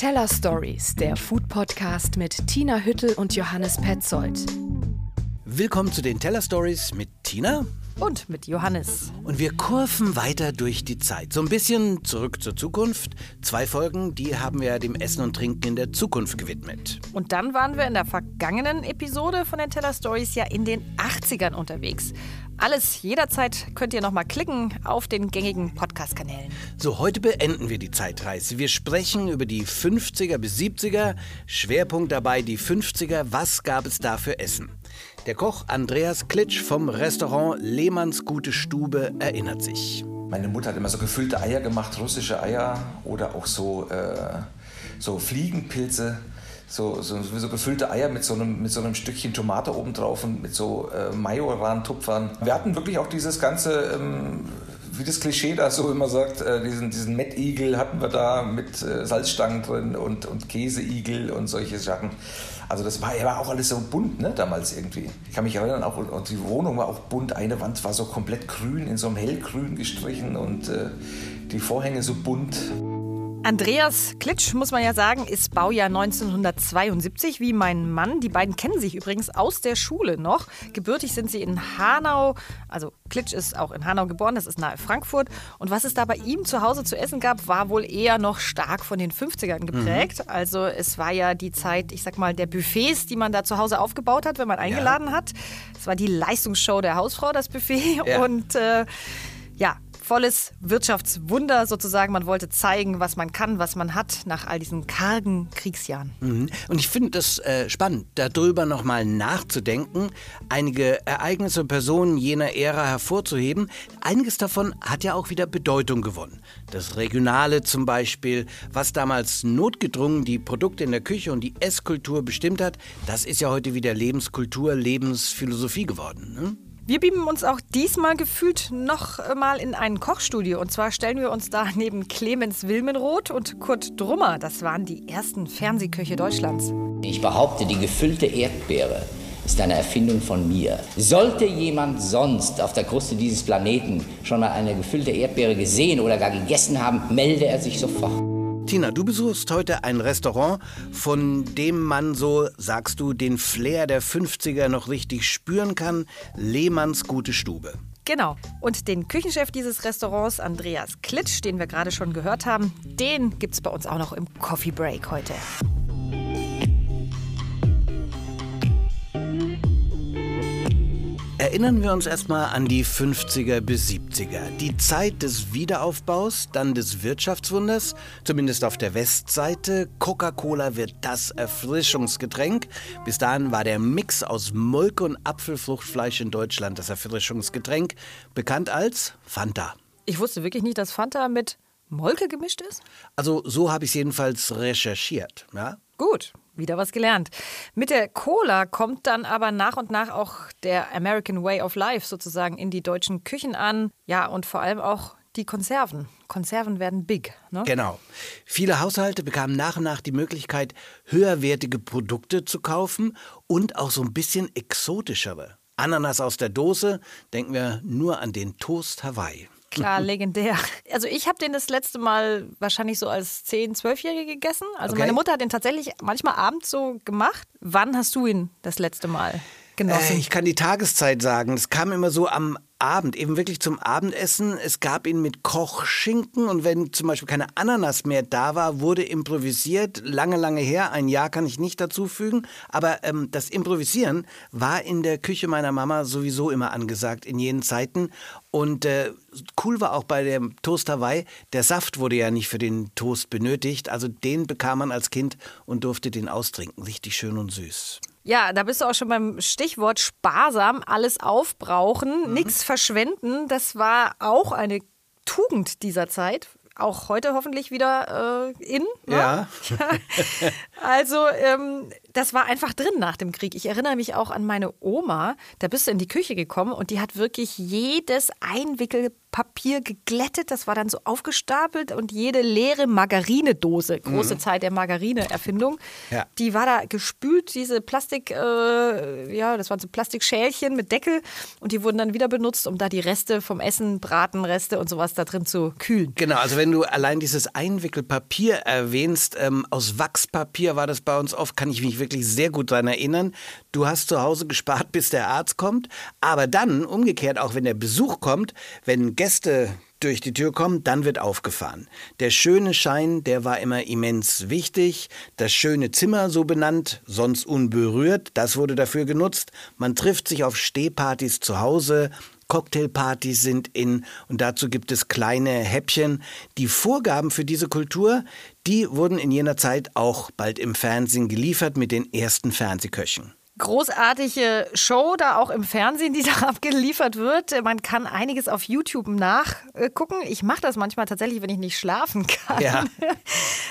Teller Stories, der Food Podcast mit Tina Hüttel und Johannes Petzold. Willkommen zu den Teller Stories mit Tina und mit Johannes. Und wir kurven weiter durch die Zeit. So ein bisschen zurück zur Zukunft. Zwei Folgen, die haben wir dem Essen und Trinken in der Zukunft gewidmet. Und dann waren wir in der vergangenen Episode von den Teller Stories ja in den 80ern unterwegs. Alles jederzeit könnt ihr nochmal klicken auf den gängigen Podcast-Kanälen. So, heute beenden wir die Zeitreise. Wir sprechen über die 50er bis 70er. Schwerpunkt dabei die 50er. Was gab es da für Essen? Der Koch Andreas Klitsch vom Restaurant Lehmanns Gute Stube erinnert sich. Meine Mutter hat immer so gefüllte Eier gemacht, russische Eier oder auch so, äh, so Fliegenpilze. So, so, so, gefüllte Eier mit so, einem, mit so einem Stückchen Tomate obendrauf und mit so äh, Majoran-Tupfern. Wir hatten wirklich auch dieses ganze, ähm, wie das Klischee da so immer sagt, äh, diesen, diesen Mettigel hatten wir da mit äh, Salzstangen drin und, und Käseigel und solche Sachen. Also das war, war auch alles so bunt, ne, damals irgendwie. Ich kann mich erinnern, auch und die Wohnung war auch bunt. Eine Wand war so komplett grün, in so einem hellgrün gestrichen und äh, die Vorhänge so bunt. Andreas Klitsch, muss man ja sagen, ist Baujahr 1972, wie mein Mann. Die beiden kennen sich übrigens aus der Schule noch. Gebürtig sind sie in Hanau. Also Klitsch ist auch in Hanau geboren, das ist nahe Frankfurt. Und was es da bei ihm zu Hause zu essen gab, war wohl eher noch stark von den 50ern geprägt. Mhm. Also es war ja die Zeit, ich sag mal, der Buffets, die man da zu Hause aufgebaut hat, wenn man eingeladen ja. hat. Es war die Leistungsshow der Hausfrau, das Buffet. Ja. Und äh, ja, volles Wirtschaftswunder sozusagen. Man wollte zeigen, was man kann, was man hat nach all diesen kargen Kriegsjahren. Mhm. Und ich finde das äh, spannend, darüber nochmal nachzudenken, einige Ereignisse und Personen jener Ära hervorzuheben. Einiges davon hat ja auch wieder Bedeutung gewonnen. Das Regionale zum Beispiel, was damals notgedrungen die Produkte in der Küche und die Esskultur bestimmt hat, das ist ja heute wieder Lebenskultur, Lebensphilosophie geworden. Ne? Wir beamen uns auch diesmal gefühlt noch mal in ein Kochstudio. Und zwar stellen wir uns da neben Clemens Wilmenroth und Kurt Drummer. Das waren die ersten Fernsehköche Deutschlands. Ich behaupte, die gefüllte Erdbeere ist eine Erfindung von mir. Sollte jemand sonst auf der Kruste dieses Planeten schon mal eine gefüllte Erdbeere gesehen oder gar gegessen haben, melde er sich sofort. Tina, du besuchst heute ein Restaurant, von dem man so, sagst du, den Flair der 50er noch richtig spüren kann. Lehmanns gute Stube. Genau. Und den Küchenchef dieses Restaurants, Andreas Klitsch, den wir gerade schon gehört haben, den gibt es bei uns auch noch im Coffee Break heute. Erinnern wir uns erstmal an die 50er bis 70er. Die Zeit des Wiederaufbaus, dann des Wirtschaftswunders, zumindest auf der Westseite. Coca-Cola wird das Erfrischungsgetränk. Bis dahin war der Mix aus Molke und Apfelfruchtfleisch in Deutschland das Erfrischungsgetränk, bekannt als Fanta. Ich wusste wirklich nicht, dass Fanta mit Molke gemischt ist? Also so habe ich es jedenfalls recherchiert. Ja? Gut, wieder was gelernt. Mit der Cola kommt dann aber nach und nach auch der American Way of Life sozusagen in die deutschen Küchen an. Ja, und vor allem auch die Konserven. Konserven werden big. Ne? Genau. Viele Haushalte bekamen nach und nach die Möglichkeit, höherwertige Produkte zu kaufen und auch so ein bisschen exotischere. Ananas aus der Dose, denken wir nur an den Toast Hawaii. Klar, legendär. Also ich habe den das letzte Mal wahrscheinlich so als 10-, 12-Jährige gegessen. Also okay. meine Mutter hat den tatsächlich manchmal abends so gemacht. Wann hast du ihn das letzte Mal genossen? Äh, ich kann die Tageszeit sagen. Es kam immer so am Abend, eben wirklich zum Abendessen. Es gab ihn mit Kochschinken und wenn zum Beispiel keine Ananas mehr da war, wurde improvisiert. Lange, lange her, ein Jahr kann ich nicht dazu fügen. Aber ähm, das Improvisieren war in der Küche meiner Mama sowieso immer angesagt in jenen Zeiten. Und äh, cool war auch bei dem Toast Hawaii, der Saft wurde ja nicht für den Toast benötigt. Also den bekam man als Kind und durfte den austrinken. Richtig schön und süß. Ja, da bist du auch schon beim Stichwort sparsam, alles aufbrauchen, mhm. nichts verschwenden. Das war auch eine Tugend dieser Zeit. Auch heute hoffentlich wieder äh, in. Ne? Ja. also ähm, das war einfach drin nach dem Krieg. Ich erinnere mich auch an meine Oma. Da bist du in die Küche gekommen und die hat wirklich jedes Einwickelpapier geglättet. Das war dann so aufgestapelt und jede leere Margarinedose, große mhm. Zeit der Margarine-Erfindung, ja. die war da gespült. Diese Plastik, äh, ja, das waren so Plastikschälchen mit Deckel und die wurden dann wieder benutzt, um da die Reste vom Essen, Bratenreste und sowas da drin zu kühlen. Genau, also wenn du allein dieses Einwickelpapier erwähnst, ähm, aus Wachspapier war das bei uns oft, kann ich mich wirklich sehr gut daran erinnern. Du hast zu Hause gespart, bis der Arzt kommt. Aber dann, umgekehrt, auch wenn der Besuch kommt, wenn Gäste durch die Tür kommen, dann wird aufgefahren. Der schöne Schein, der war immer immens wichtig. Das schöne Zimmer, so benannt, sonst unberührt, das wurde dafür genutzt. Man trifft sich auf Stehpartys zu Hause. Cocktailpartys sind in und dazu gibt es kleine Häppchen. Die Vorgaben für diese Kultur, die wurden in jener Zeit auch bald im Fernsehen geliefert mit den ersten Fernsehköchen großartige Show da auch im Fernsehen, die da abgeliefert wird. Man kann einiges auf YouTube nachgucken. Ich mache das manchmal tatsächlich, wenn ich nicht schlafen kann. Ja.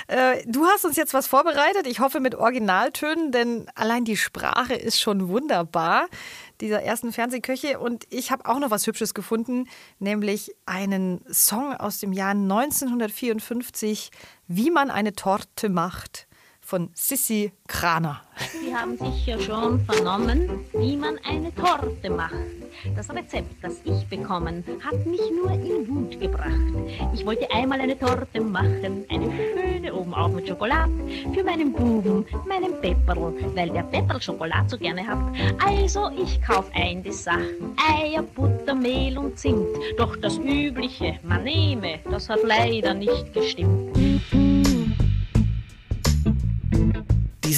Äh, du hast uns jetzt was vorbereitet. Ich hoffe mit Originaltönen, denn allein die Sprache ist schon wunderbar dieser ersten Fernsehköche. Und ich habe auch noch was Hübsches gefunden, nämlich einen Song aus dem Jahr 1954, Wie man eine Torte macht von Sissi Kraner. Sie haben sicher schon vernommen, wie man eine Torte macht. Das Rezept, das ich bekommen, hat mich nur in Wut gebracht. Ich wollte einmal eine Torte machen, eine schöne oben auf mit Schokolade, für meinen Buben, meinen Pepperl, weil der Pepperl Schokolade so gerne hat. Also ich kauf ein die Sachen, Eier, Butter, Mehl und Zimt. Doch das Übliche, man nehme, das hat leider nicht gestimmt.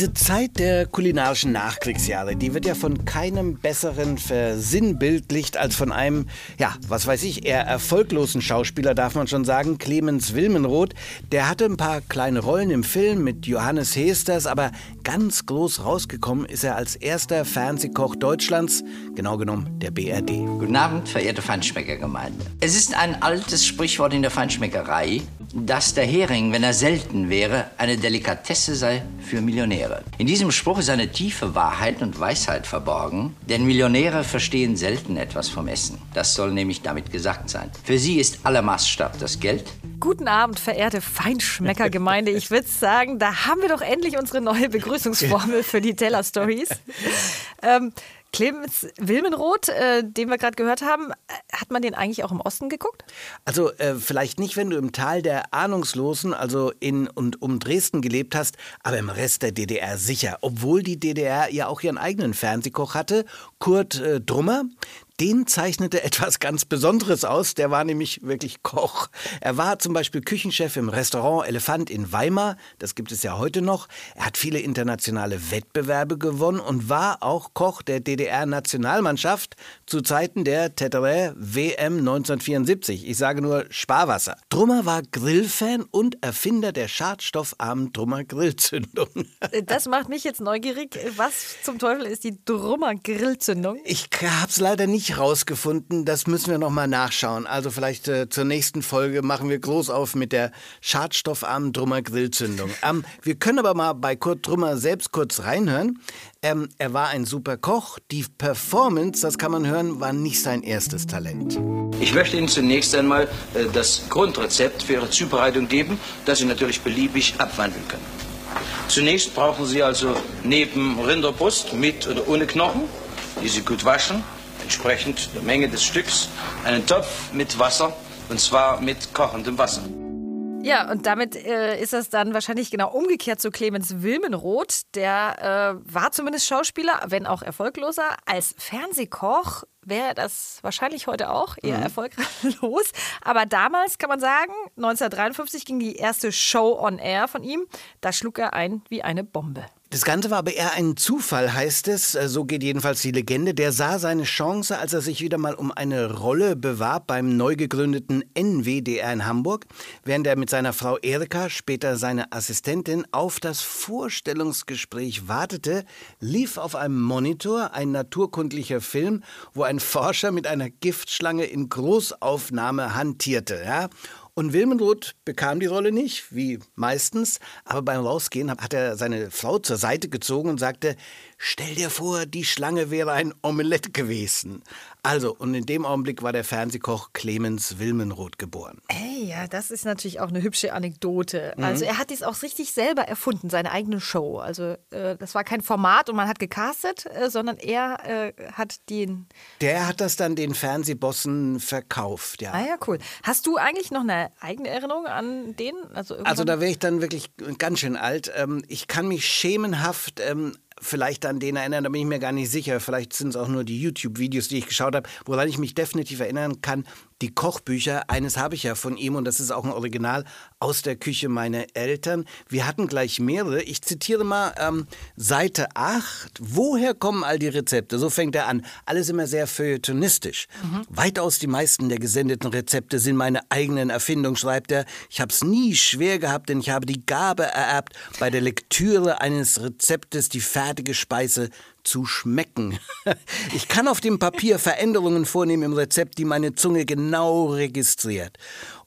Diese Zeit der kulinarischen Nachkriegsjahre, die wird ja von keinem besseren versinnbildlicht als von einem, ja, was weiß ich, eher erfolglosen Schauspieler, darf man schon sagen, Clemens Wilmenroth. Der hatte ein paar kleine Rollen im Film mit Johannes Hesters, aber ganz groß rausgekommen ist er als erster Fernsehkoch Deutschlands, genau genommen der BRD. Guten Abend, verehrte Feinschmeckergemeinde. Es ist ein altes Sprichwort in der Feinschmeckerei, dass der Hering, wenn er selten wäre, eine Delikatesse sei für Millionäre. In diesem Spruch ist eine tiefe Wahrheit und Weisheit verborgen, denn Millionäre verstehen selten etwas vom Essen. Das soll nämlich damit gesagt sein. Für sie ist aller Maßstab das Geld. Guten Abend, verehrte Feinschmeckergemeinde. Ich würde sagen, da haben wir doch endlich unsere neue Begrüßungsformel für die Teller Stories. Ähm, Clemens Wilmenroth, äh, den wir gerade gehört haben, hat man den eigentlich auch im Osten geguckt? Also äh, vielleicht nicht, wenn du im Tal der Ahnungslosen, also in und um Dresden gelebt hast, aber im Rest der DDR sicher. Obwohl die DDR ja auch ihren eigenen Fernsehkoch hatte, Kurt äh, Drummer den zeichnete etwas ganz Besonderes aus. Der war nämlich wirklich Koch. Er war zum Beispiel Küchenchef im Restaurant Elefant in Weimar. Das gibt es ja heute noch. Er hat viele internationale Wettbewerbe gewonnen und war auch Koch der DDR-Nationalmannschaft zu Zeiten der Tetere WM 1974. Ich sage nur Sparwasser. Drummer war Grillfan und Erfinder der schadstoffarmen Drummer Grillzündung. Das macht mich jetzt neugierig. Was zum Teufel ist die Drummer Grillzündung? Ich hab's leider nicht rausgefunden. Das müssen wir noch mal nachschauen. Also vielleicht äh, zur nächsten Folge machen wir groß auf mit der schadstoffarmen Drummer Grillzündung. Ähm, wir können aber mal bei Kurt Drummer selbst kurz reinhören. Ähm, er war ein super Koch. Die Performance, das kann man hören, war nicht sein erstes Talent. Ich möchte Ihnen zunächst einmal äh, das Grundrezept für Ihre Zubereitung geben, das Sie natürlich beliebig abwandeln können. Zunächst brauchen Sie also neben Rinderbrust mit oder ohne Knochen, die Sie gut waschen, entsprechend der Menge des Stücks einen Topf mit Wasser und zwar mit kochendem Wasser. Ja, und damit äh, ist das dann wahrscheinlich genau umgekehrt zu Clemens Wilmenroth. Der äh, war zumindest Schauspieler, wenn auch erfolgloser. Als Fernsehkoch wäre das wahrscheinlich heute auch eher mhm. erfolglos. Aber damals kann man sagen, 1953 ging die erste Show on Air von ihm. Da schlug er ein wie eine Bombe. Das Ganze war aber eher ein Zufall, heißt es. Äh, so geht jedenfalls die Legende. Der sah seine Chance, als er sich wieder mal um eine Rolle bewarb beim neu gegründeten NWDR in Hamburg, während er mit seiner Frau Erika, später seine Assistentin, auf das Vorstellungsgespräch wartete, lief auf einem Monitor ein naturkundlicher Film, wo ein Forscher mit einer Giftschlange in Großaufnahme hantierte. Ja? Und Wilmenroth bekam die Rolle nicht, wie meistens, aber beim Rausgehen hat er seine Frau zur Seite gezogen und sagte, stell dir vor, die Schlange wäre ein Omelett gewesen. Also, und in dem Augenblick war der Fernsehkoch Clemens Wilmenroth geboren. Ey, ja, das ist natürlich auch eine hübsche Anekdote. Mhm. Also er hat dies auch richtig selber erfunden, seine eigene Show. Also äh, das war kein Format und man hat gecastet, äh, sondern er äh, hat den... Der hat das dann den Fernsehbossen verkauft, ja. Ah ja, cool. Hast du eigentlich noch eine eigene Erinnerung an den? Also, also da wäre ich dann wirklich ganz schön alt. Ähm, ich kann mich schemenhaft ähm, vielleicht an den erinnern, da bin ich mir gar nicht sicher. Vielleicht sind es auch nur die YouTube-Videos, die ich geschaut habe. Woran ich mich definitiv erinnern kann, die Kochbücher, eines habe ich ja von ihm und das ist auch ein Original aus der Küche meiner Eltern. Wir hatten gleich mehrere. Ich zitiere mal ähm, Seite 8. Woher kommen all die Rezepte? So fängt er an. Alles immer sehr feuilletonistisch. Mhm. Weitaus die meisten der gesendeten Rezepte sind meine eigenen Erfindungen, schreibt er. Ich habe es nie schwer gehabt, denn ich habe die Gabe ererbt, bei der Lektüre eines Rezeptes die fertige Speise zu schmecken. Ich kann auf dem Papier Veränderungen vornehmen im Rezept, die meine Zunge genau registriert.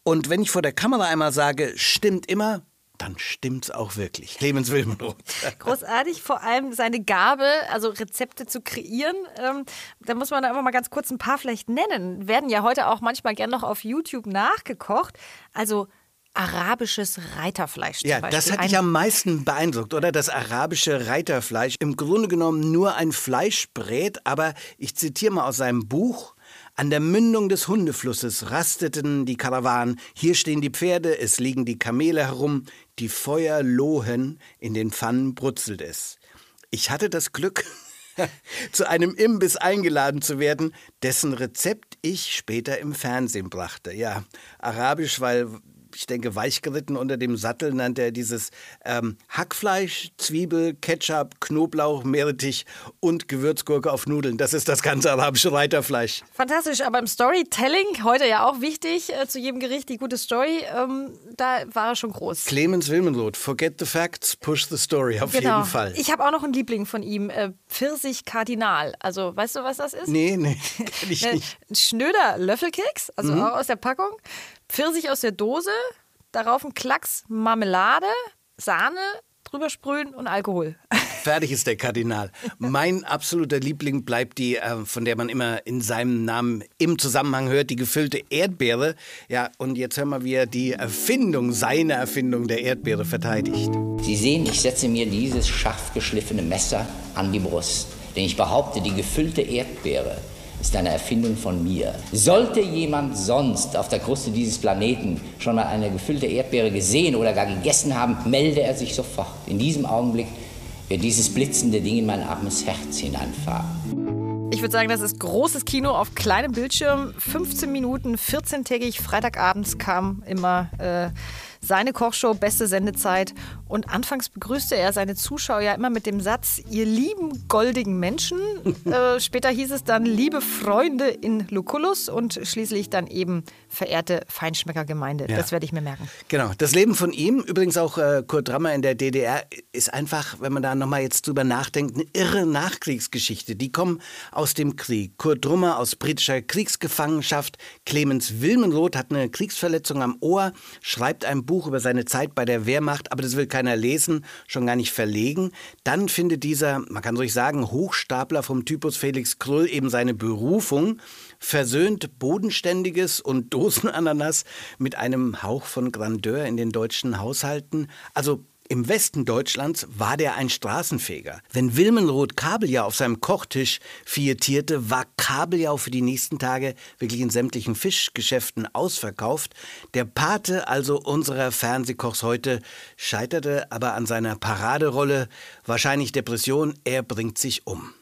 Und wenn ich vor der Kamera einmal sage, stimmt immer, dann stimmt's auch wirklich. Clemens Wilmenroth. Großartig, vor allem seine Gabe, also Rezepte zu kreieren. Ähm, da muss man da einfach mal ganz kurz ein paar vielleicht nennen. Werden ja heute auch manchmal gern noch auf YouTube nachgekocht. Also arabisches Reiterfleisch. ja, Beispiel. das hat dich am meisten beeindruckt, oder? Das arabische Reiterfleisch. Im Grunde genommen nur ein Fleischbrät, aber ich zitiere mal aus seinem Buch. An der Mündung des Hundeflusses rasteten die Karawanen. Hier stehen die Pferde, es liegen die Kamele herum, die Feuer lohen, in den Pfannen brutzelt es. Ich hatte das Glück, zu einem Imbiss eingeladen zu werden, dessen Rezept ich später im Fernsehen brachte. Ja, arabisch, weil ich denke, weichgeritten unter dem Sattel nannte er dieses ähm, Hackfleisch, Zwiebel, Ketchup, Knoblauch, Meerrettich und Gewürzgurke auf Nudeln. Das ist das ganze arabische Reiterfleisch. Fantastisch, aber im Storytelling, heute ja auch wichtig, äh, zu jedem Gericht die gute Story, ähm, da war er schon groß. Clemens Wilmenroth, forget the facts, push the story, auf genau. jeden Fall. Ich habe auch noch einen Liebling von ihm, äh, Pfirsich Kardinal. Also, weißt du, was das ist? Nee, nee, kenn ich nicht. Ein schnöder Löffelkeks, also mhm. auch aus der Packung. Pfirsich aus der Dose, darauf ein Klacks Marmelade, Sahne, drüber sprühen und Alkohol. Fertig ist der Kardinal. Mein absoluter Liebling bleibt die, äh, von der man immer in seinem Namen im Zusammenhang hört, die gefüllte Erdbeere. Ja, und jetzt hören wir, wie er die Erfindung, seine Erfindung der Erdbeere verteidigt. Sie sehen, ich setze mir dieses scharf geschliffene Messer an die Brust. Denn ich behaupte, die gefüllte Erdbeere ist eine Erfindung von mir. Sollte jemand sonst auf der Kruste dieses Planeten schon mal eine gefüllte Erdbeere gesehen oder gar gegessen haben, melde er sich sofort. In diesem Augenblick wird dieses blitzende Ding in mein armes Herz hineinfahren. Ich würde sagen, das ist großes Kino auf kleinem Bildschirm. 15 Minuten, 14-tägig, Freitagabends kam immer äh, seine Kochshow, beste Sendezeit. Und anfangs begrüßte er seine Zuschauer ja immer mit dem Satz, ihr lieben goldigen Menschen. äh, später hieß es dann, liebe Freunde in Lucullus und schließlich dann eben verehrte Feinschmeckergemeinde. Ja. Das werde ich mir merken. Genau. Das Leben von ihm, übrigens auch äh, Kurt Drammer in der DDR, ist einfach, wenn man da nochmal jetzt drüber nachdenkt, eine irre Nachkriegsgeschichte. Die kommen aus dem Krieg. Kurt Drummer aus britischer Kriegsgefangenschaft. Clemens Wilmenroth hat eine Kriegsverletzung am Ohr, schreibt ein Buch Buch über seine Zeit bei der Wehrmacht, aber das will keiner lesen, schon gar nicht verlegen. Dann findet dieser, man kann ruhig sagen, Hochstapler vom Typus Felix Krull eben seine Berufung, versöhnt Bodenständiges und Dosenananas mit einem Hauch von Grandeur in den deutschen Haushalten. Also im Westen Deutschlands war der ein Straßenfeger. Wenn Wilmenroth Kabeljau auf seinem Kochtisch fietierte, war Kabeljau für die nächsten Tage wirklich in sämtlichen Fischgeschäften ausverkauft. Der Pate also unserer Fernsehkochs heute scheiterte aber an seiner Paraderolle, wahrscheinlich Depression, er bringt sich um.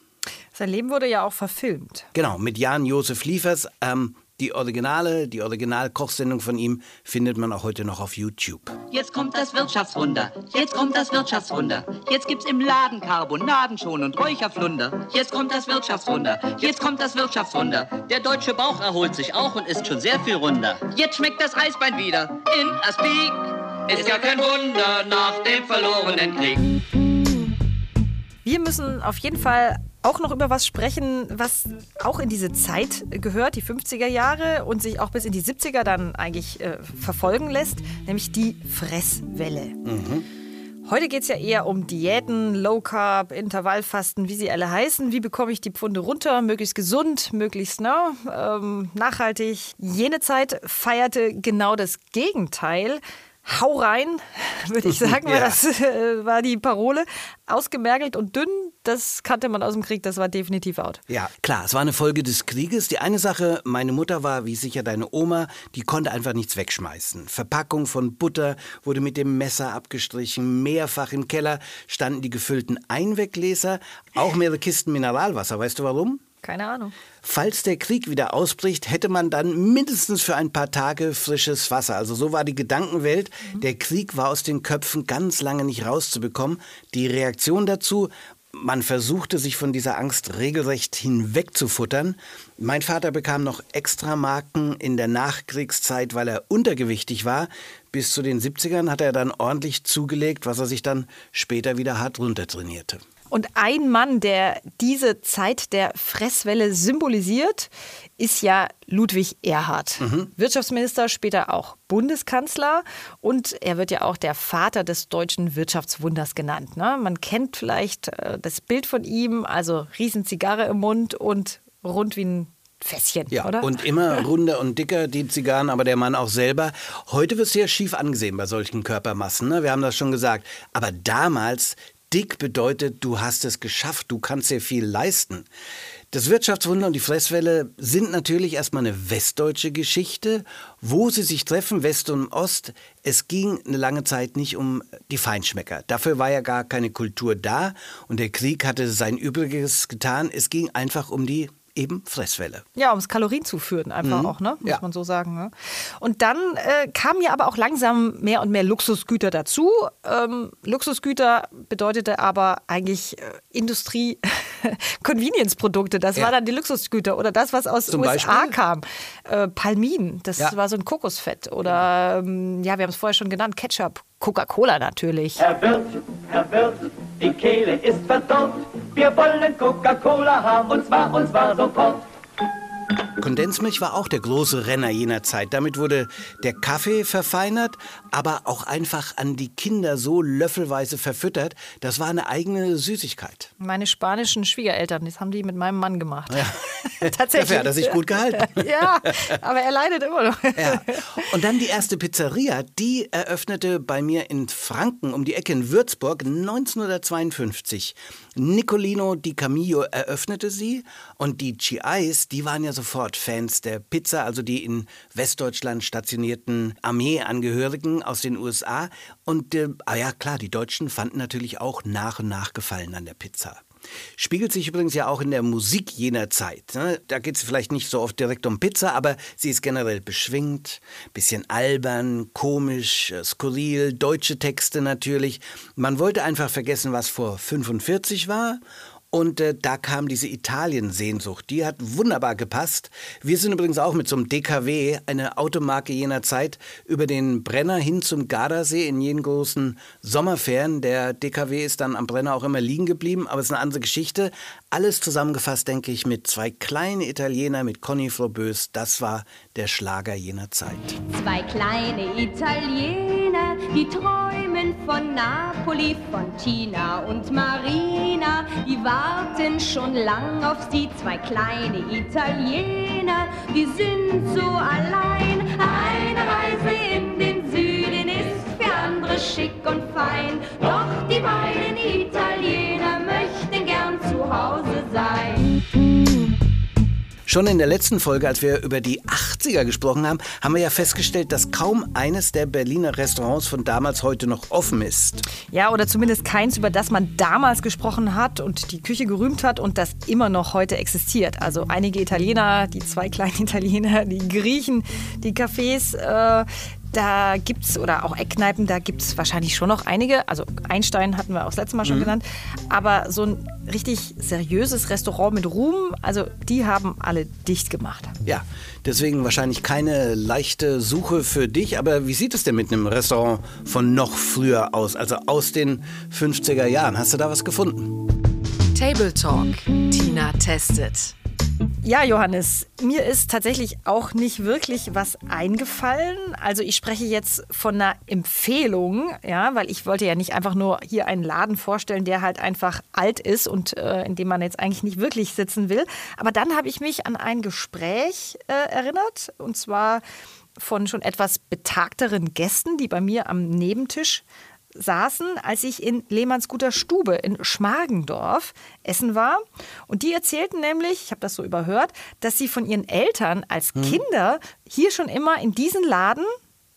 Sein Leben wurde ja auch verfilmt. Genau, mit Jan Josef Liefers. Ähm, die Originale, die Originalkochsendung von ihm findet man auch heute noch auf YouTube. Jetzt kommt das Wirtschaftswunder, jetzt kommt das Wirtschaftswunder. Jetzt gibt's im Laden Carbonaden schon und Räucherflunder. Jetzt kommt das Wirtschaftswunder, jetzt kommt das Wirtschaftswunder. Der deutsche Bauch erholt sich auch und ist schon sehr viel runder. Jetzt schmeckt das Eisbein wieder in Aspik. Ist ja kein Wunder nach dem verlorenen Krieg. Wir müssen auf jeden Fall auch noch über was sprechen, was auch in diese Zeit gehört, die 50er Jahre und sich auch bis in die 70er dann eigentlich äh, verfolgen lässt, nämlich die Fresswelle. Mhm. Heute geht es ja eher um Diäten, Low Carb, Intervallfasten, wie sie alle heißen. Wie bekomme ich die Pfunde runter, möglichst gesund, möglichst na, ähm, nachhaltig. Jene Zeit feierte genau das Gegenteil. Hau rein, würde ich sagen, ja. das äh, war die Parole. Ausgemergelt und dünn, das kannte man aus dem Krieg, das war definitiv out. Ja, klar, es war eine Folge des Krieges. Die eine Sache, meine Mutter war, wie sicher deine Oma, die konnte einfach nichts wegschmeißen. Verpackung von Butter wurde mit dem Messer abgestrichen, mehrfach im Keller standen die gefüllten Einweggläser, auch mehrere Kisten Mineralwasser. Weißt du warum? Keine Ahnung. Falls der Krieg wieder ausbricht, hätte man dann mindestens für ein paar Tage frisches Wasser. Also so war die Gedankenwelt. Mhm. Der Krieg war aus den Köpfen ganz lange nicht rauszubekommen. Die Reaktion dazu, man versuchte sich von dieser Angst regelrecht hinwegzufuttern. Mein Vater bekam noch extra Marken in der Nachkriegszeit, weil er untergewichtig war. Bis zu den 70ern hat er dann ordentlich zugelegt, was er sich dann später wieder hart runtertrainierte. Und ein Mann, der diese Zeit der Fresswelle symbolisiert, ist ja Ludwig Erhard. Mhm. Wirtschaftsminister, später auch Bundeskanzler. Und er wird ja auch der Vater des deutschen Wirtschaftswunders genannt. Ne? Man kennt vielleicht äh, das Bild von ihm, also Riesenzigarre im Mund und rund wie ein Fässchen, ja, oder? Und immer runder und dicker, die Zigarren, aber der Mann auch selber. Heute wird es sehr schief angesehen bei solchen Körpermassen. Ne? Wir haben das schon gesagt. Aber damals Dick bedeutet, du hast es geschafft, du kannst sehr viel leisten. Das Wirtschaftswunder und die Fresswelle sind natürlich erstmal eine westdeutsche Geschichte. Wo sie sich treffen, West und Ost, es ging eine lange Zeit nicht um die Feinschmecker. Dafür war ja gar keine Kultur da und der Krieg hatte sein Übriges getan. Es ging einfach um die eben Fresswelle. Ja, um es Kalorien zuführen, einfach mhm. auch, ne? muss ja. man so sagen. Ne? Und dann äh, kamen ja aber auch langsam mehr und mehr Luxusgüter dazu. Ähm, Luxusgüter bedeutete aber eigentlich äh, Industrie, Convenience-Produkte. Das ja. war dann die Luxusgüter oder das, was aus den USA Beispiel? kam. Äh, Palmin, das ja. war so ein Kokosfett. Oder, ähm, ja, wir haben es vorher schon genannt, Ketchup, Coca-Cola natürlich. Herr Wirt, Herr Wirt, die Kehle ist verdorrt. Wir wollen Coca-Cola haben und zwar, und zwar sofort. Kondensmilch war auch der große Renner jener Zeit. Damit wurde der Kaffee verfeinert, aber auch einfach an die Kinder so löffelweise verfüttert. Das war eine eigene Süßigkeit. Meine spanischen Schwiegereltern, das haben die mit meinem Mann gemacht. Ja. Tatsächlich. Dafür hat er sich gut gehalten. ja, aber er leidet immer noch. ja. Und dann die erste Pizzeria, die eröffnete bei mir in Franken um die Ecke in Würzburg 1952. Nicolino di Camillo eröffnete sie und die GIs, die waren ja sofort Fans der Pizza, also die in Westdeutschland stationierten Armeeangehörigen aus den USA. Und äh, ah ja, klar, die Deutschen fanden natürlich auch nach und nach Gefallen an der Pizza. Spiegelt sich übrigens ja auch in der Musik jener Zeit. Ne? Da geht es vielleicht nicht so oft direkt um Pizza, aber sie ist generell beschwingt, bisschen albern, komisch, äh, skurril, deutsche Texte natürlich. Man wollte einfach vergessen, was vor 45 war und äh, da kam diese Italien-Sehnsucht. Die hat wunderbar gepasst. Wir sind übrigens auch mit so einem DKW, eine Automarke jener Zeit, über den Brenner hin zum Gardasee in jenen großen Sommerferien. Der DKW ist dann am Brenner auch immer liegen geblieben, aber es ist eine andere Geschichte. Alles zusammengefasst, denke ich, mit zwei kleinen Italiener, mit Conny Froboes. Das war der Schlager jener Zeit. Zwei kleine Italiener, die träumen von Napoli, von Tina und Marina, die warten schon lang auf sie, zwei kleine Italiener, die sind so allein. Eine Reise in den Süden ist für andere schick und fein, doch die beiden Italiener möchten gern zu Hause sein. Schon in der letzten Folge, als wir über die 80er gesprochen haben, haben wir ja festgestellt, dass kaum eines der Berliner Restaurants von damals heute noch offen ist. Ja, oder zumindest keins, über das man damals gesprochen hat und die Küche gerühmt hat und das immer noch heute existiert. Also einige Italiener, die zwei kleinen Italiener, die Griechen, die Cafés, äh, da gibt es, oder auch Eckkneipen, da gibt es wahrscheinlich schon noch einige. Also Einstein hatten wir auch das letzte Mal schon mhm. genannt. Aber so ein richtig seriöses Restaurant mit Ruhm, also die haben alle dicht gemacht. Ja, deswegen wahrscheinlich keine leichte Suche für dich. Aber wie sieht es denn mit einem Restaurant von noch früher aus? Also aus den 50er Jahren. Hast du da was gefunden? Table Talk. Tina testet. Ja, Johannes, mir ist tatsächlich auch nicht wirklich was eingefallen. Also ich spreche jetzt von einer Empfehlung, ja, weil ich wollte ja nicht einfach nur hier einen Laden vorstellen, der halt einfach alt ist und äh, in dem man jetzt eigentlich nicht wirklich sitzen will. Aber dann habe ich mich an ein Gespräch äh, erinnert und zwar von schon etwas betagteren Gästen, die bei mir am Nebentisch saßen, als ich in Lehmanns guter Stube in Schmargendorf essen war. Und die erzählten nämlich, ich habe das so überhört, dass sie von ihren Eltern als Kinder hier schon immer in diesen Laden,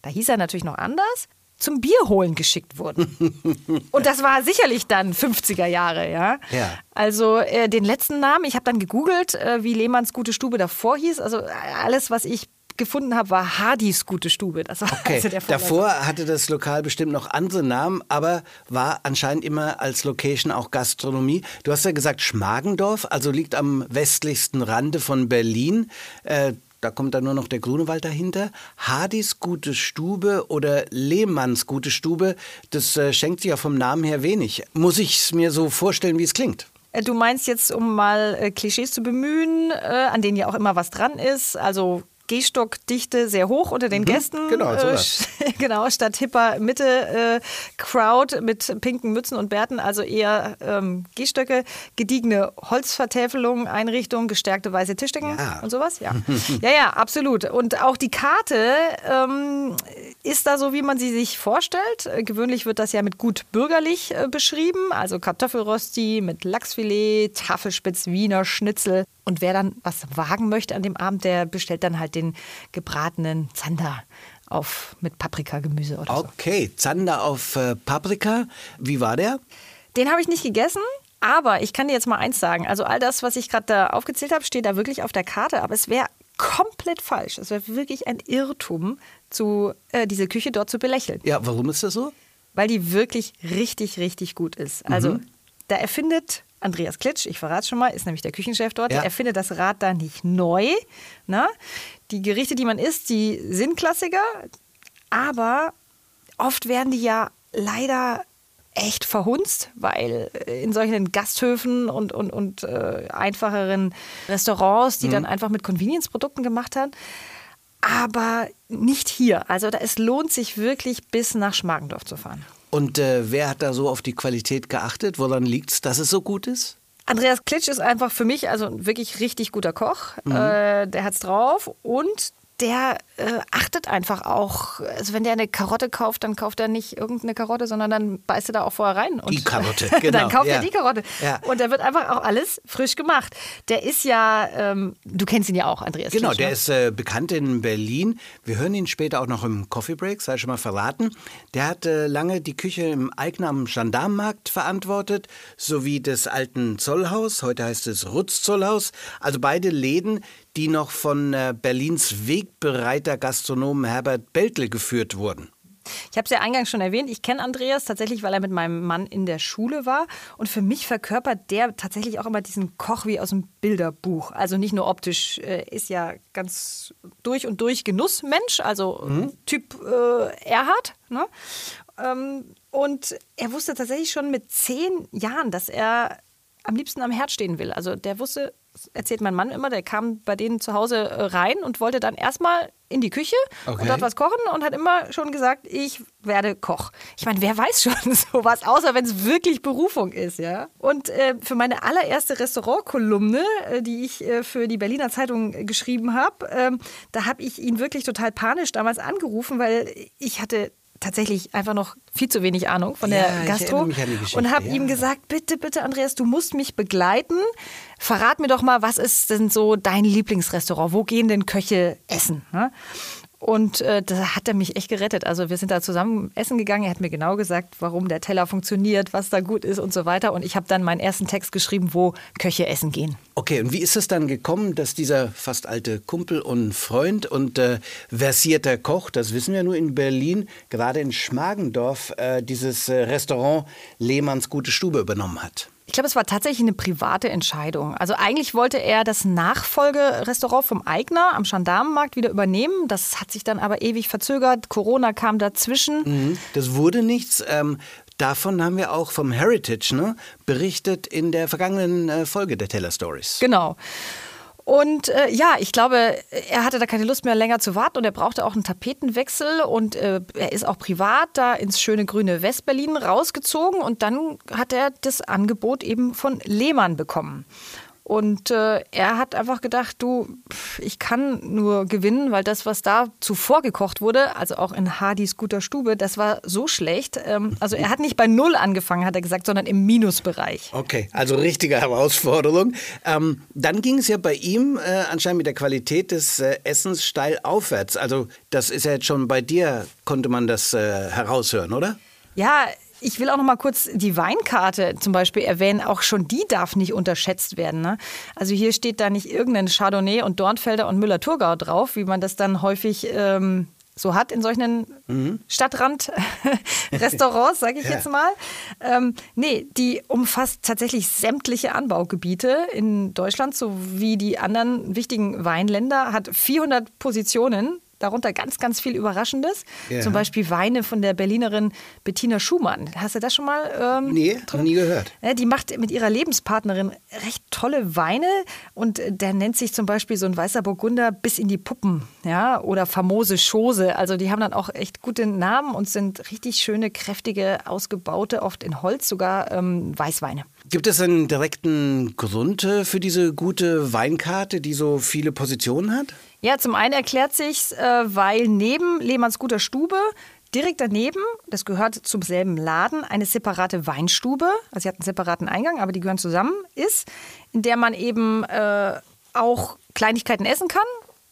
da hieß er natürlich noch anders, zum Bier holen geschickt wurden. Und das war sicherlich dann 50er Jahre, ja. Ja. Also äh, den letzten Namen, ich habe dann gegoogelt, äh, wie Lehmanns gute Stube davor hieß. Also alles, was ich gefunden habe, war Hardys gute Stube. Das war Okay, also der Vorläufer. davor hatte das Lokal bestimmt noch andere Namen, aber war anscheinend immer als Location auch Gastronomie. Du hast ja gesagt Schmargendorf, also liegt am westlichsten Rande von Berlin. Äh, da kommt dann nur noch der Grunewald dahinter. Hadis gute Stube oder Lehmanns gute Stube, das äh, schenkt sich ja vom Namen her wenig. Muss ich es mir so vorstellen, wie es klingt? Äh, Du meinst jetzt, um mal äh, Klischees zu bemühen, an denen ja auch immer was dran ist, also Gehstockdichte sehr hoch unter den Gästen. genau, so äh, genau, statt hipper Mitte äh, Crowd mit pinken Mützen und Bärten, also eher ähm, Gehstöcke, gediegene Holzvertäfelung, Einrichtung, gestärkte weiße Tischdecken Ja. und sowas. Ja. ja, ja, absolut. Und auch die Karte ähm, ist da so, wie man sie sich vorstellt. Äh, Gewöhnlich wird das ja mit gut bürgerlich äh, beschrieben, also Kartoffelrosti mit Lachsfilet, Tafelspitz, Wiener Schnitzel. Und wer dann was wagen möchte an dem Abend, der bestellt dann halt den gebratenen Zander auf mit Paprikagemüse oder so. Okay, Zander auf äh, Paprika. Wie war der? Den habe ich nicht gegessen. Aber ich kann dir jetzt mal eins sagen. Also all das, was ich gerade da aufgezählt habe, steht da wirklich auf der Karte. Aber es wäre komplett falsch. Es wäre wirklich ein Irrtum, zu, äh, diese Küche dort zu belächeln. Ja, warum ist das so? Weil die wirklich richtig, richtig gut ist. Also da erfindet Andreas Klitsch, ich verrate schon mal, ist nämlich der Küchenchef dort, Ja. der erfindet das Rad da nicht neu. Ne? Die Gerichte, die man isst, die sind Klassiker, aber oft werden die ja leider echt verhunzt, weil äh, in solchen Gasthöfen und, und, und äh, einfacheren Restaurants, die dann einfach mit Convenience-Produkten gemacht haben, aber nicht hier. Also da, es lohnt sich wirklich bis nach Schmargendorf zu fahren. Und äh, wer hat da so auf die Qualität geachtet? Woran liegt es, dass es so gut ist? Andreas Klitsch ist einfach für mich also ein wirklich richtig guter Koch. Äh, der hat's drauf und der äh, achtet einfach auch. Also wenn der eine Karotte kauft, dann kauft er nicht irgendeine Karotte, sondern dann beißt er da auch vorher rein. Und Die Karotte, genau, dann kauft ja. er die Karotte. Ja. Und da wird einfach auch alles frisch gemacht. Der ist ja, ähm, du kennst ihn ja auch, Andreas Genau, Klitsch. der ne? ist äh, bekannt in Berlin. Wir hören ihn später auch noch im Coffee Break, sei schon mal verraten. Der hat äh, lange die Küche im Eigner am Gendarmenmarkt verantwortet, sowie des alten Zollhaus, heute heißt es Rutz Zollhaus. Also beide Läden, die noch von äh, Berlins wegbereiter Gastronom Herbert Beltle geführt wurden. Ich habe es ja eingangs schon erwähnt, ich kenne Andreas tatsächlich, weil er mit meinem Mann in der Schule war. Und für mich verkörpert der tatsächlich auch immer diesen Koch wie aus dem Bilderbuch. Also nicht nur optisch, äh, ist ja ganz durch und durch Genussmensch, also Typ äh, Erhard. Ne? Ähm, und er wusste tatsächlich schon mit zehn Jahren, dass er am liebsten am Herd stehen will. Also der wusste, erzählt mein Mann immer, der kam bei denen zu Hause äh, rein und wollte dann erstmal in die Küche Okay. und dort was kochen und hat immer schon gesagt, ich werde Koch. Ich meine, wer weiß schon sowas, außer wenn es wirklich Berufung ist, ja. Und äh, für meine allererste Restaurantkolumne, äh, die ich äh, für die Berliner Zeitung geschrieben habe, ähm, da habe ich ihn wirklich total panisch damals angerufen, weil ich hatte tatsächlich einfach noch viel zu wenig Ahnung von Ja, der ich Gastro und habe ja. ihm gesagt, bitte, bitte, Andreas, du musst mich begleiten. Verrat mir doch mal, was ist denn so dein Lieblingsrestaurant? Wo gehen denn Köche essen? Und äh, da hat er mich echt gerettet. Also wir sind da zusammen essen gegangen. Er hat mir genau gesagt, warum der Teller funktioniert, was da gut ist und so weiter. Und ich habe dann meinen ersten Text geschrieben, wo Köche essen gehen. Okay, und wie ist es dann gekommen, dass dieser fast alte Kumpel und Freund und äh, versierter Koch, das wissen wir nur in Berlin, gerade in Schmargendorf, äh, dieses äh, Restaurant Lehmanns Gute Stube übernommen hat? Ich glaube, es war tatsächlich eine private Entscheidung. Also eigentlich wollte er das Nachfolgerestaurant vom Eigner am Gendarmenmarkt wieder übernehmen. Das hat sich dann aber ewig verzögert. Corona kam dazwischen. Mhm. Das wurde nichts. Ähm, davon haben wir auch vom Heritage ne, berichtet in der vergangenen äh, Folge der Teller Stories. Genau. Und äh, ja, ich glaube, er hatte da keine Lust mehr länger zu warten. Und er brauchte auch einen Tapetenwechsel. Und äh, er ist auch privat da ins schöne grüne Westberlin rausgezogen. Und dann hat er das Angebot eben von Lehmann bekommen. Und äh, er hat einfach gedacht, du, ich kann nur gewinnen, weil das, was da zuvor gekocht wurde, also auch in Hardys guter Stube, das war so schlecht. Ähm, also er hat nicht bei Null angefangen, hat er gesagt, sondern im Minusbereich. Okay, also richtige Herausforderung. Ähm, dann ging es ja bei ihm äh, anscheinend mit der Qualität des äh, Essens steil aufwärts. Also das ist ja jetzt schon bei dir, konnte man das äh, heraushören, oder? Ja, ich will auch noch mal kurz die Weinkarte zum Beispiel erwähnen. Auch schon die darf nicht unterschätzt werden. Ne? Also hier steht da nicht irgendein Chardonnay und Dornfelder und Müller-Thurgau drauf, wie man das dann häufig ähm, so hat in solchen Mhm. Stadtrand-Restaurants, sage ich Ja. jetzt mal. Ähm, nee, die umfasst tatsächlich sämtliche Anbaugebiete in Deutschland sowie die anderen wichtigen Weinländer, hat 400 Positionen. Darunter ganz, ganz viel Überraschendes. Ja. Zum Beispiel Weine von der Berlinerin Bettina Schumann. Hast du das schon mal? Ähm, Nee, noch nie gehört. die macht mit ihrer Lebenspartnerin recht tolle Weine und der nennt sich zum Beispiel so ein weißer Burgunder bis in die Puppen, ja, oder famose Chose. Also die haben dann auch echt gute Namen und sind richtig schöne, kräftige, ausgebaute, oft in Holz sogar ähm, Weißweine. Gibt es einen direkten Grund äh, für diese gute Weinkarte, die so viele Positionen hat? Ja, zum einen erklärt sich's, äh, weil neben Lehmanns guter Stube direkt daneben, das gehört zum selben Laden, eine separate Weinstube, also sie hat einen separaten Eingang, aber die gehören zusammen, ist, in der man eben äh, auch Kleinigkeiten essen kann,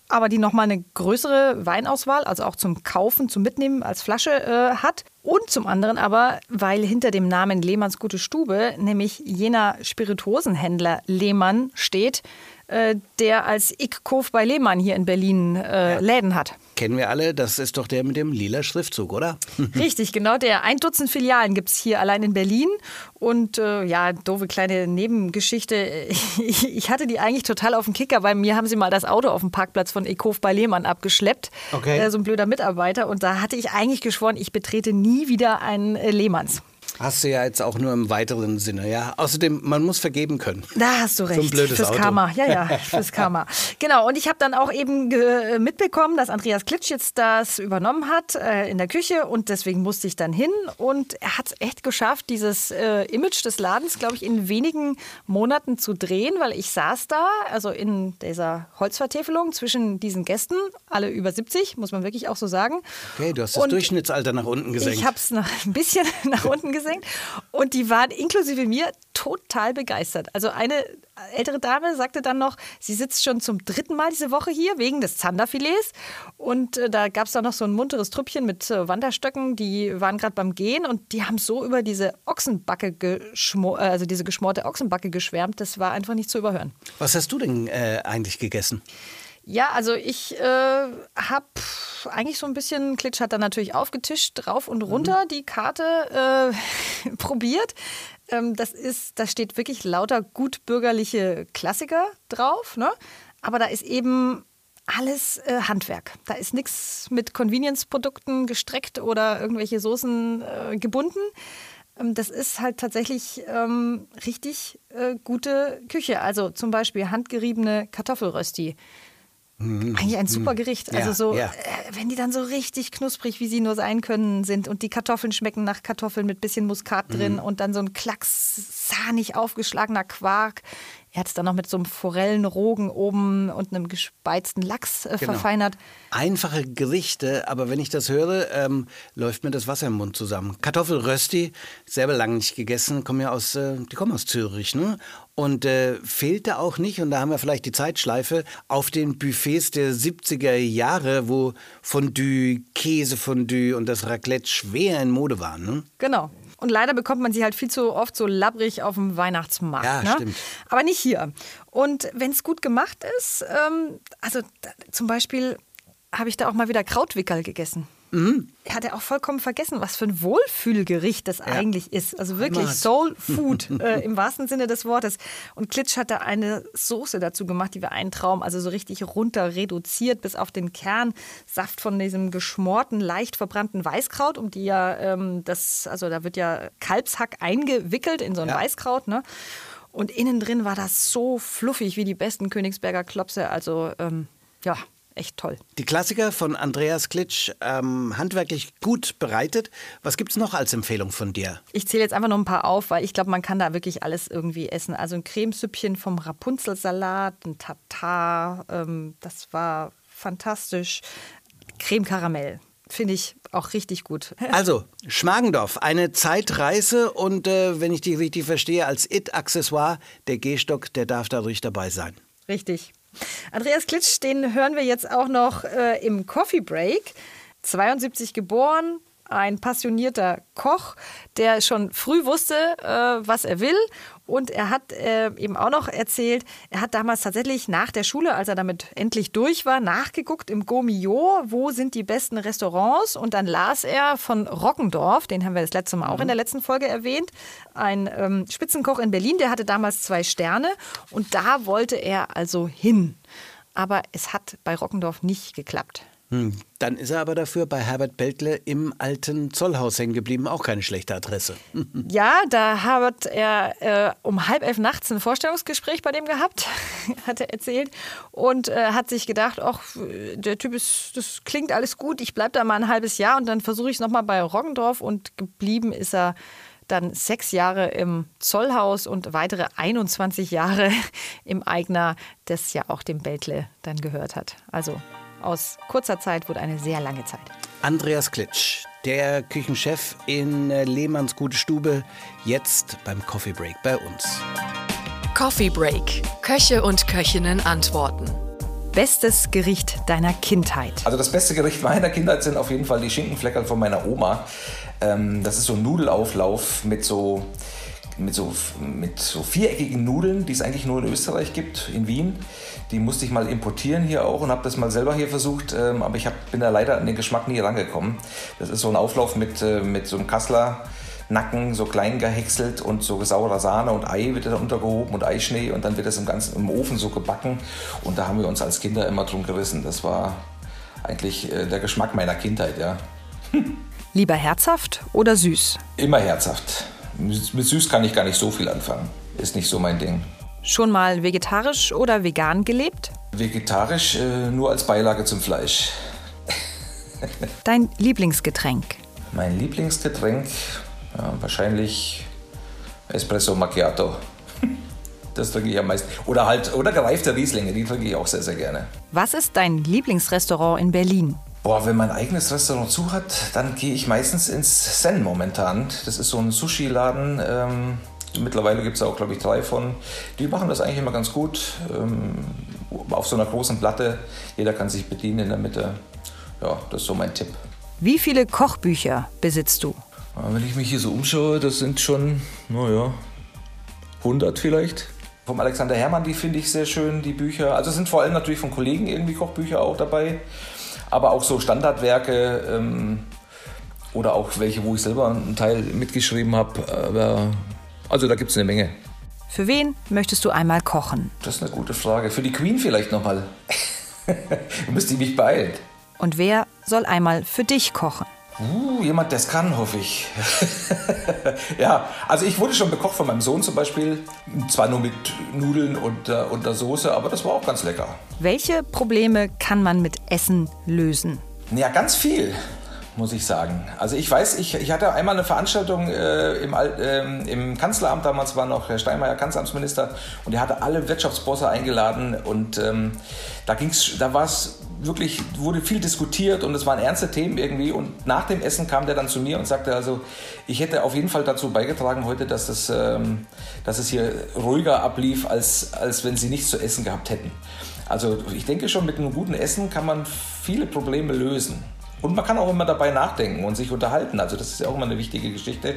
aber die nochmal eine größere Weinauswahl, also auch zum Kaufen, zum Mitnehmen als Flasche äh, hat. Und zum anderen aber, weil hinter dem Namen Lehmanns Gute Stube nämlich jener Spirituosenhändler Lehmann steht, äh, der als Ickkof bei Lehmann hier in Berlin äh, Läden hat. Kennen wir alle, das ist doch der mit dem lila Schriftzug, oder? Richtig, genau der. Ein Dutzend Filialen gibt es hier allein in Berlin. Und äh, ja, doofe kleine Nebengeschichte. Ich, hatte die eigentlich total auf dem Kicker, weil mir haben sie mal das Auto auf dem Parkplatz von Ekof bei Lehmann abgeschleppt. Okay. Äh, so ein blöder Mitarbeiter. Und da hatte ich eigentlich geschworen, ich betrete nie wieder einen äh, Lehmanns. Hast du ja jetzt auch nur im weiteren Sinne, ja. Außerdem, man muss vergeben können. Da hast du recht. So ein blödes fürs Auto. Karma. Ja, ja, fürs Karma. Genau. Und ich habe dann auch eben ge- mitbekommen, dass Andreas Klitsch jetzt das übernommen hat äh, in der Küche und deswegen musste ich dann hin. Und er hat es echt geschafft, dieses äh, Image des Ladens, glaube ich, in wenigen Monaten zu drehen, weil ich saß da, also in dieser Holzvertäfelung zwischen diesen Gästen, alle über 70, muss man wirklich auch so sagen. Okay, du hast das Und Durchschnittsalter nach unten gesenkt. Ich habe es ein bisschen nach unten gesenkt. Und die waren inklusive mir total begeistert. Also eine ältere Dame sagte dann noch, sie sitzt schon zum dritten Mal diese Woche hier wegen des Zanderfilets. Und äh, da gab es dann noch so ein munteres Trüppchen mit äh, Wanderstöcken, die waren gerade beim Gehen und die haben so über diese Ochsenbacke, äh, also diese geschmorte Ochsenbacke geschwärmt. Das war einfach nicht zu überhören. Was hast du denn äh, eigentlich gegessen? Ja, also ich äh, habe eigentlich so ein bisschen, Klitsch hat dann natürlich aufgetischt, rauf und runter die Karte äh, probiert. Ähm, das ist, da steht wirklich lauter gutbürgerliche Klassiker drauf, ne? Aber da ist eben alles äh, Handwerk. Da ist nichts mit Convenience-Produkten gestreckt oder irgendwelche Soßen äh, gebunden. Ähm, Das ist halt tatsächlich ähm, richtig äh, gute Küche. Also zum Beispiel handgeriebene Kartoffelrösti. Eigentlich ein super Gericht. Also Ja, so, ja. äh, wenn die dann so richtig knusprig, wie sie nur sein können, sind und die Kartoffeln schmecken nach Kartoffeln mit bisschen Muskat drin und dann so ein Klacks sahnig aufgeschlagener Quark. Er hat es dann noch mit so einem Forellenrogen oben und einem gespeizten Lachs äh, Genau. verfeinert. Einfache Gerichte, aber wenn ich das höre, ähm, läuft mir das Wasser im Mund zusammen. Kartoffelrösti, selber lange nicht gegessen, kommen ja aus, äh, die kommen aus Zürich, ne? Und äh, fehlte auch nicht, und da haben wir vielleicht die Zeitschleife, auf den Buffets der 70er Jahre, wo Fondue, Käsefondue und das Raclette schwer in Mode waren, ne? Genau. Und leider bekommt man sie halt viel zu oft so labbrig auf dem Weihnachtsmarkt. Ja, ne? stimmt. Aber nicht hier. Und wenn es gut gemacht ist, ähm, also da, zum Beispiel habe ich da auch mal wieder Krautwickel gegessen. Hat er auch vollkommen vergessen, was für ein Wohlfühlgericht das eigentlich ist. Also wirklich Heimat. Soul Food äh, im wahrsten Sinne des Wortes. Und Klitsch hat da eine Soße dazu gemacht, die war ein Traum. Also so richtig runter reduziert bis auf den Kern. Saft von diesem geschmorten, leicht verbrannten Weißkraut, um die ja ähm, das, also da wird ja Kalbshack eingewickelt in so ein Ja. Weißkraut, ne? Und innen drin war das so fluffig wie die besten Königsberger Klopse. Also ähm, ja, echt toll. Die Klassiker von Andreas Klitsch, ähm, handwerklich gut bereitet. Was gibt's noch als Empfehlung von dir? Ich zähle jetzt einfach noch ein paar auf, weil ich glaube, man kann da wirklich alles irgendwie essen. Also ein Cremesüppchen vom Rapunzelsalat, ein Tatar, ähm, das war fantastisch. Creme Karamell, finde ich auch richtig gut. Also, Schmargendorf, eine Zeitreise und äh, wenn ich die richtig verstehe, als It-Accessoire, der Gehstock, der darf da ruhig dabei sein. Richtig. Andreas Klitsch, den hören wir jetzt auch noch äh, im Coffee Break. 72 geboren, ein passionierter Koch, der schon früh wusste, äh, was er will. Und er hat äh, eben auch noch erzählt, er hat damals tatsächlich nach der Schule, als er damit endlich durch war, nachgeguckt im Gomio, wo sind die besten Restaurants. Und dann las er von Rockendorf, den haben wir das letzte Mal auch in der letzten Folge erwähnt, ein ähm, Spitzenkoch in Berlin, der hatte damals zwei Sterne. Und da wollte er also hin. Aber es hat bei Rockendorf nicht geklappt. Hm. Dann ist er aber dafür bei Herbert Beltle im alten Zollhaus hängen geblieben. Auch keine schlechte Adresse. Ja, da hat er äh, um halb elf nachts ein Vorstellungsgespräch bei dem gehabt, hat er erzählt. Und äh, hat sich gedacht, ach, der Typ ist, das klingt alles gut, ich bleibe da mal ein halbes Jahr und dann versuche ich es nochmal bei Roggendorf. Und geblieben ist er dann sechs Jahre im Zollhaus und weitere 21 Jahre im Eigner, das ja auch dem Beltle dann gehört hat. Also aus kurzer Zeit wurde eine sehr lange Zeit. Andreas Klitsch, der Küchenchef in äh, Lehmanns Gute Stube, jetzt beim Coffee Break bei uns. Coffee Break. Köche und Köchinnen antworten. Bestes Gericht deiner Kindheit. Also das beste Gericht meiner Kindheit sind auf jeden Fall die Schinkenfleckerl von meiner Oma. Ähm, das ist so ein Nudelauflauf mit so, mit, so, mit so viereckigen Nudeln, die es eigentlich nur in Österreich gibt, in Wien. Die musste ich mal importieren hier auch und habe das mal selber hier versucht, ähm, aber ich hab, bin da leider an den Geschmack nie rangekommen. Das ist so ein Auflauf mit, äh, mit so einem Kassler. Nacken so klein gehäckselt und so saurer Sahne und Ei wird da untergehoben und Eischnee und dann wird das im ganzen im Ofen so gebacken und da haben wir uns als Kinder immer drum gerissen. Das war eigentlich äh, der Geschmack meiner Kindheit, ja. Lieber herzhaft oder süß? Immer herzhaft. Mit mit süß kann ich gar nicht so viel anfangen. Ist nicht so mein Ding. Schon mal vegetarisch oder vegan gelebt? Vegetarisch äh, nur als Beilage zum Fleisch. Dein Lieblingsgetränk? Mein Lieblingsgetränk ja, wahrscheinlich Espresso Macchiato. Das trinke ich am meisten. Oder halt, oder gereifte Rieslinge, die trinke ich auch sehr, sehr gerne. Was ist dein Lieblingsrestaurant in Berlin? Boah, wenn mein eigenes Restaurant zu hat, dann gehe ich meistens ins Zen momentan. Das ist so ein Sushi-Laden. Ähm, mittlerweile gibt es auch, glaube ich, drei von. Die machen das eigentlich immer ganz gut. Ähm, auf so einer großen Platte. Jeder kann sich bedienen in der Mitte. Ja, das ist so mein Tipp. Wie viele Kochbücher besitzt du? Aber Wenn ich mich hier so umschaue, das sind schon, naja, 100 vielleicht. Vom Alexander Herrmann, die finde ich sehr schön, die Bücher. Also es sind vor allem natürlich von Kollegen irgendwie Kochbücher auch dabei. Aber auch so Standardwerke ähm, oder auch welche, wo ich selber einen Teil mitgeschrieben habe. Also da gibt es eine Menge. Für wen möchtest du einmal kochen? Das ist eine gute Frage. Für die Queen vielleicht nochmal. Müsste ich mich beeilen. Und wer soll einmal für dich kochen? Uh, jemand, der es kann, hoffe ich. ja, also ich wurde schon bekocht von meinem Sohn zum Beispiel. Zwar nur mit Nudeln und, äh, und der Soße, aber das war auch ganz lecker. Welche Probleme kann man mit Essen lösen? Ja, ganz viel, muss ich sagen. Also ich weiß, ich, ich hatte einmal eine Veranstaltung äh, im, ähm, im Kanzleramt, damals war noch Herr Steinmeier Kanzleramtsminister und er hatte alle Wirtschaftsbosse eingeladen und ähm, da ging's, da war es wirklich, wurde viel diskutiert und es waren ernste Themen irgendwie und nach dem Essen kam der dann zu mir und sagte also, ich hätte auf jeden Fall dazu beigetragen heute, dass, das, ähm, dass es hier ruhiger ablief, als, als wenn sie nichts zu essen gehabt hätten. Also ich denke schon, mit einem guten Essen kann man viele Probleme lösen. Und man kann auch immer dabei nachdenken und sich unterhalten. Also das ist ja auch immer eine wichtige Geschichte.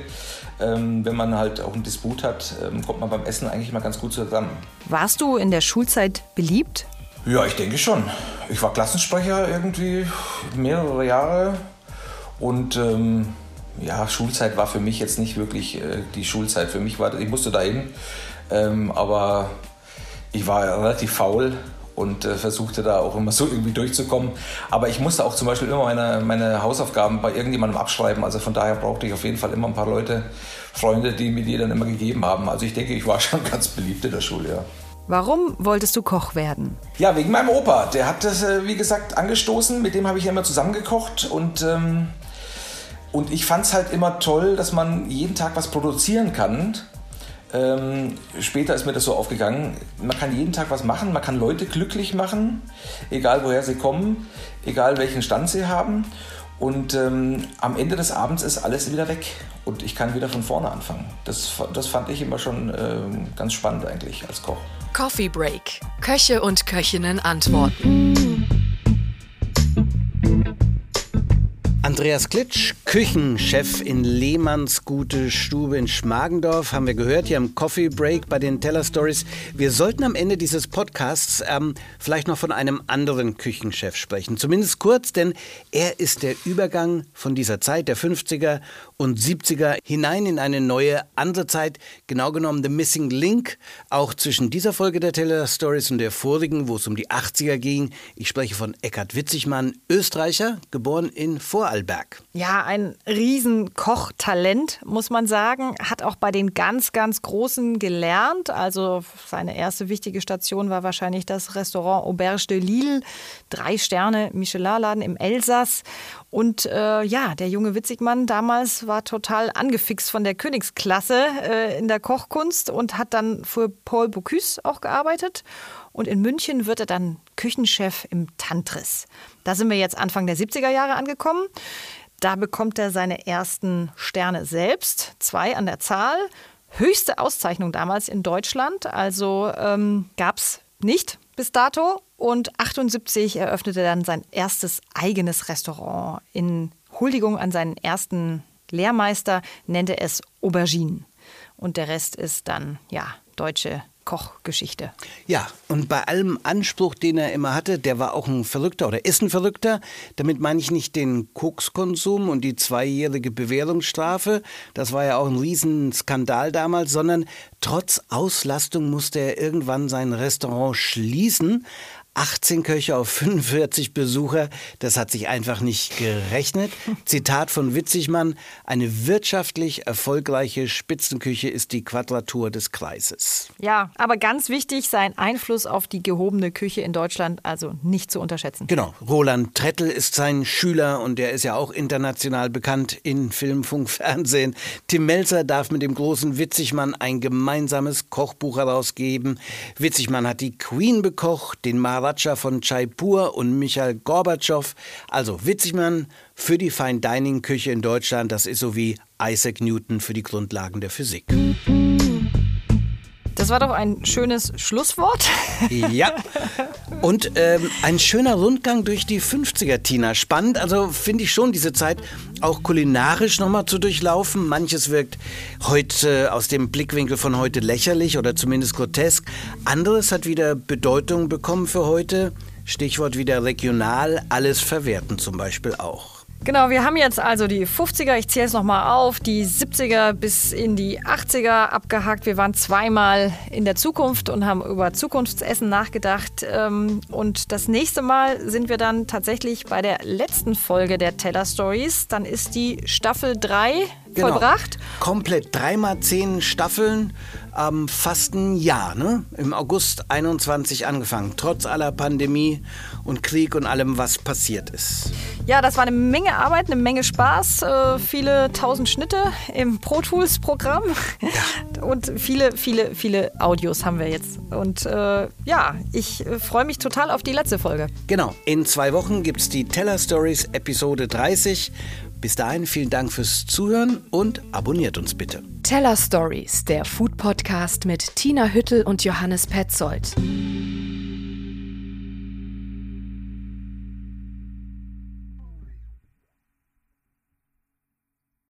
Ähm, wenn man halt auch einen Disput hat, ähm, kommt man beim Essen eigentlich mal ganz gut zusammen. Warst du in der Schulzeit beliebt? Ja, ich denke schon. Ich war Klassensprecher irgendwie mehrere Jahre Und ähm, ja, Schulzeit war für mich jetzt nicht wirklich äh, die Schulzeit. Für mich war, ich musste dahin, ähm, aber ich war relativ faul und äh, versuchte da auch immer so irgendwie durchzukommen. Aber ich musste auch zum Beispiel immer meine, meine Hausaufgaben bei irgendjemandem abschreiben. Also von daher brauchte ich auf jeden Fall immer ein paar Leute, Freunde, die mir die dann immer gegeben haben. Also ich denke, ich war schon ganz beliebt in der Schule, ja. Warum wolltest du Koch werden? Ja, wegen meinem Opa. Der hat das, äh, wie gesagt, angestoßen. Mit dem habe ich immer zusammengekocht und, ähm, und ich fand es halt immer toll, dass man jeden Tag was produzieren kann. Ähm, später ist mir das so aufgegangen. Man kann jeden Tag was machen, man kann Leute glücklich machen, egal woher sie kommen, egal welchen Stand sie haben. Und ähm, am Ende des Abends ist alles wieder weg und ich kann wieder von vorne anfangen. Das, das fand ich immer schon ähm, ganz spannend eigentlich als Koch. Coffee Break. Köche und Köchinnen antworten. Andreas Klitsch, Küchenchef in Lehmanns Gute Stube in Schmargendorf, haben wir gehört hier im Coffee Break bei den Teller Stories. Wir sollten am Ende dieses Podcasts ähm, vielleicht noch von einem anderen Küchenchef sprechen. Zumindest kurz, denn er ist der Übergang von dieser Zeit der 50er und 70er hinein in eine neue, andere Zeit, genau genommen The Missing Link, auch zwischen dieser Folge der Teller Stories und der vorigen, wo es um die 80er ging. Ich spreche von Eckhard Witzigmann, Österreicher, geboren in Vorarlberg. Ja, ein Riesenkochtalent, muss man sagen. Hat auch bei den ganz, ganz Großen gelernt. Also seine erste wichtige Station war wahrscheinlich das Restaurant Auberge de Lille. Drei Sterne Michelin-Laden im Elsass. Und äh, ja, der junge Witzigmann damals war total angefixt von der Königsklasse äh, in der Kochkunst und hat dann für Paul Bocuse auch gearbeitet. Und in München wird er dann Küchenchef im Tantris. Da sind wir jetzt Anfang der 70er Jahre angekommen. Da bekommt er seine ersten Sterne selbst, zwei an der Zahl. Höchste Auszeichnung damals in Deutschland, also ähm, gab es nicht bis dato. Und 78 eröffnete er dann sein erstes eigenes Restaurant. In Huldigung an seinen ersten Lehrmeister nennt er es Aubergine. Und der Rest ist dann, ja, deutsche Kochgeschichte. Ja, und bei allem Anspruch, den er immer hatte, der war auch ein Verrückter oder ist ein Verrückter. Damit meine ich nicht den Kokskonsum und die zweijährige Bewährungsstrafe. Das war ja auch ein Riesenskandal damals, sondern trotz Auslastung musste er irgendwann sein Restaurant schließen. 18 Köche auf 45 Besucher, das hat sich einfach nicht gerechnet. Zitat von Witzigmann, eine wirtschaftlich erfolgreiche Spitzenküche ist die Quadratur des Kreises. Ja, aber ganz wichtig, sein Einfluss auf die gehobene Küche in Deutschland also nicht zu unterschätzen. Genau, Roland Trettel ist sein Schüler und der ist ja auch international bekannt in Film, Funk, Fernsehen. Tim Melzer darf mit dem großen Witzigmann ein gemeinsames Kochbuch herausgeben. Witzigmann hat die Queen bekocht, den Mara Maharaja von Jaipur und Michael Gorbatschow. Also Witzigmann für die Fine Dining Küche in Deutschland, das ist so wie Isaac Newton für die Grundlagen der Physik. Das war doch ein schönes Schlusswort. Ja. Und ähm, ein schöner Rundgang durch die 50er, Tina. Spannend, also finde ich schon diese Zeit auch kulinarisch nochmal zu durchlaufen. Manches wirkt heute aus dem Blickwinkel von heute lächerlich oder zumindest grotesk. Anderes hat wieder Bedeutung bekommen für heute. Stichwort wieder regional, alles verwerten zum Beispiel auch. Genau, wir haben jetzt also die 50er, ich zähle es nochmal auf, die 70er bis in die 80er abgehakt. Wir waren zweimal in der Zukunft und haben über Zukunftsessen nachgedacht. Ähm, und das nächste Mal sind wir dann tatsächlich bei der letzten Folge der Teller Stories. Dann ist die Staffel 3 genau. vollbracht. Komplett dreimal zehn Staffeln, ähm, fast ein Jahr, ne? Im August 21 angefangen, trotz aller Pandemie und Krieg und allem, was passiert ist. Ja, das war eine Menge Arbeit, eine Menge Spaß, äh, viele tausend Schnitte im Pro Tools Programm ja. und viele, viele, viele Audios haben wir jetzt. Und äh, ja, ich äh, freue mich total auf die letzte Folge. Genau, in zwei Wochen gibt es die Teller Stories Episode 30 bis dahin vielen Dank fürs Zuhören und abonniert uns bitte. Teller Stories, der Food Podcast mit Tina Hüttel und Johannes Petzold.